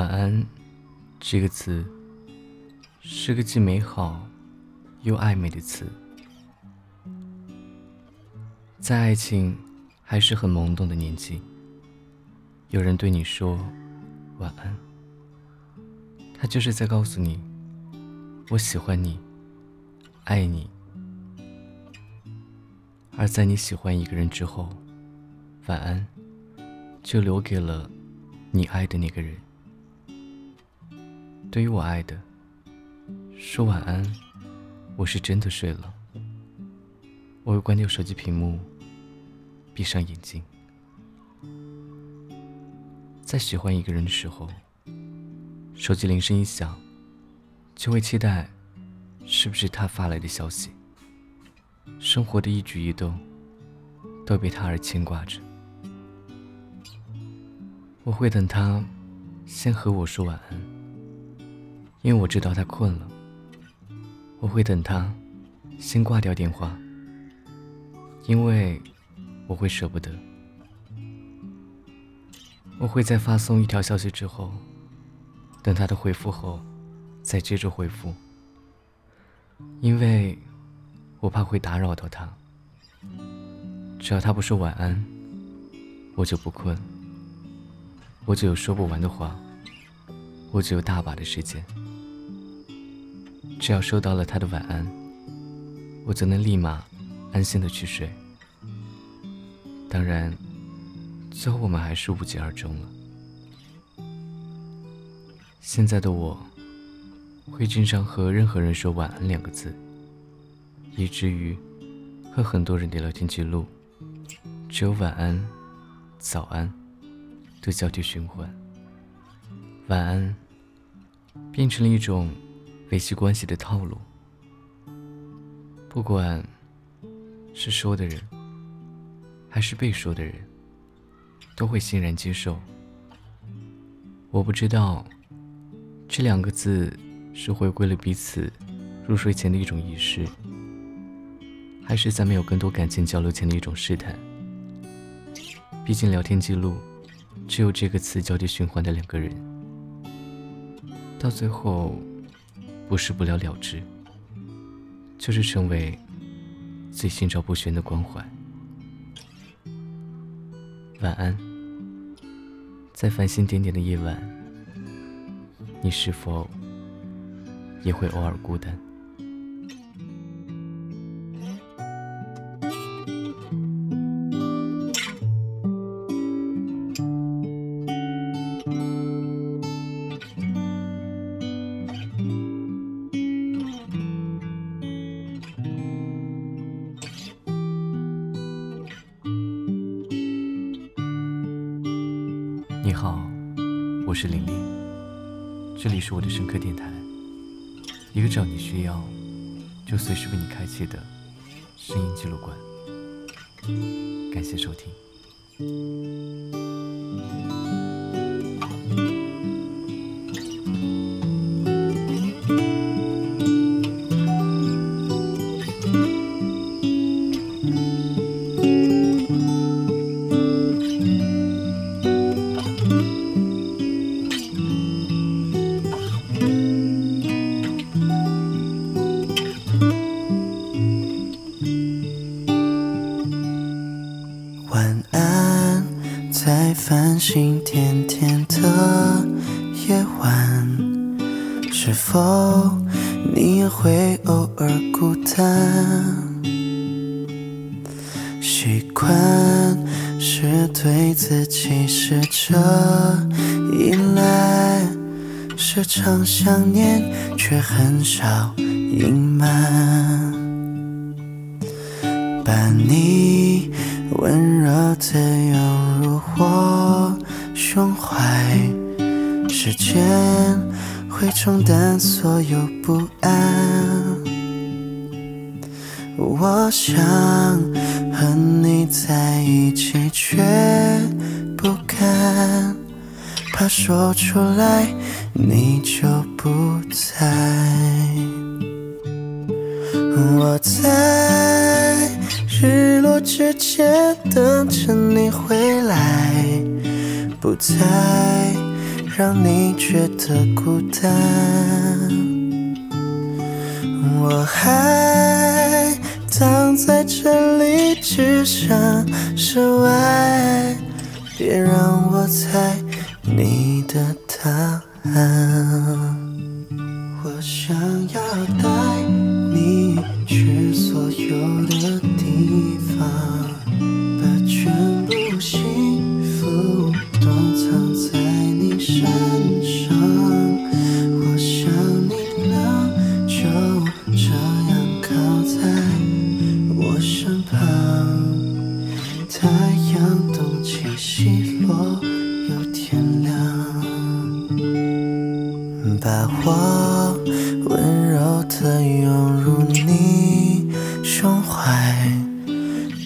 晚安，这个词是个既美好又暧昧的词，在爱情还是很懵懂的年纪，有人对你说晚安，他就是在告诉你，我喜欢你，爱你。而在你喜欢一个人之后，晚安就留给了你爱的那个人。对于我爱的，说晚安，我是真的睡了。我会关掉手机屏幕，闭上眼睛。在喜欢一个人的时候，手机铃声一响，就会期待，是不是他发来的消息。生活的一举一动，都被他而牵挂着。我会等他，先和我说晚安。因为我知道他困了，我会等他先挂掉电话，因为我会舍不得。我会在发送一条消息之后，等他的回复后，再接着回复，因为我怕会打扰到他。只要他不说晚安，我就不困，我就有说不完的话，我就有大把的时间。只要收到了他的晚安，我就能立马安心的去睡。当然，最后我们还是无疾而终了。现在的我，会经常和任何人说“晚安”两个字，以至于和很多人的聊天记录只有“晚安”“早安”的交替循环。晚安变成了一种。维系关系的套路，不管是说的人还是被说的人，都会欣然接受。我不知道这两个字是回归了彼此入睡前的一种仪式，还是在没有更多感情交流前的一种试探。毕竟聊天记录只有这个词交替循环的两个人，到最后。不是不了了之，就是成为最心照不宣的关怀。晚安，在繁星点点的夜晚，你是否也会偶尔孤单？是玲玲，这里是我的深刻电台，一个只要你需要，就随时为你开启的声音记录馆。感谢收听。是否你也会偶尔孤单？习惯是对自己试着依赖，时常想念却很少隐瞒，把你温柔的拥入我胸怀，时间会冲淡所有不安。我想和你在一起，却不敢，怕说出来你就不在。我在。日落之前等着你回来，不再让你觉得孤单。我还躺在这里，只想室外，别让我猜你的答案。我想要带你温柔的拥入你胸怀，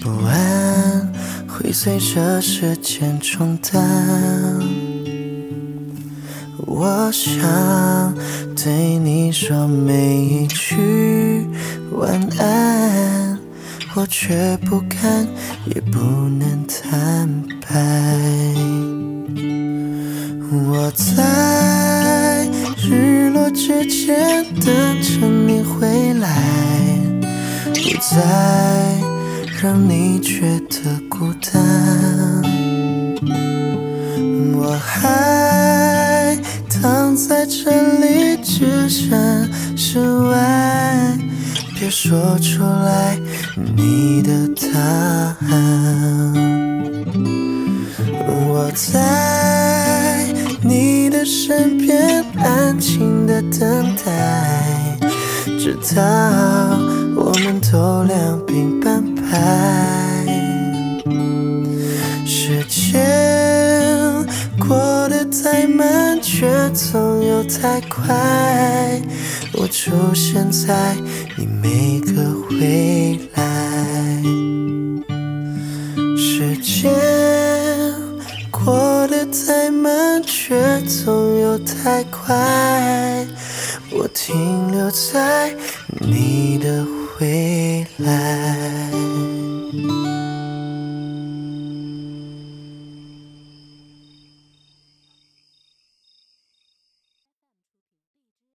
不安会随着时间冲淡。我想对你说每一句晚安，我却不敢，也不能坦白。我在时间等着你回来，不再让你觉得孤单。我还躺在这里，置身事外，别说出来你的答案。我在你的身边安静的等待，直到我们都两鬓斑白。时间过得太慢，却总又太快。我出现在你每个回太快。我停留在你的未来。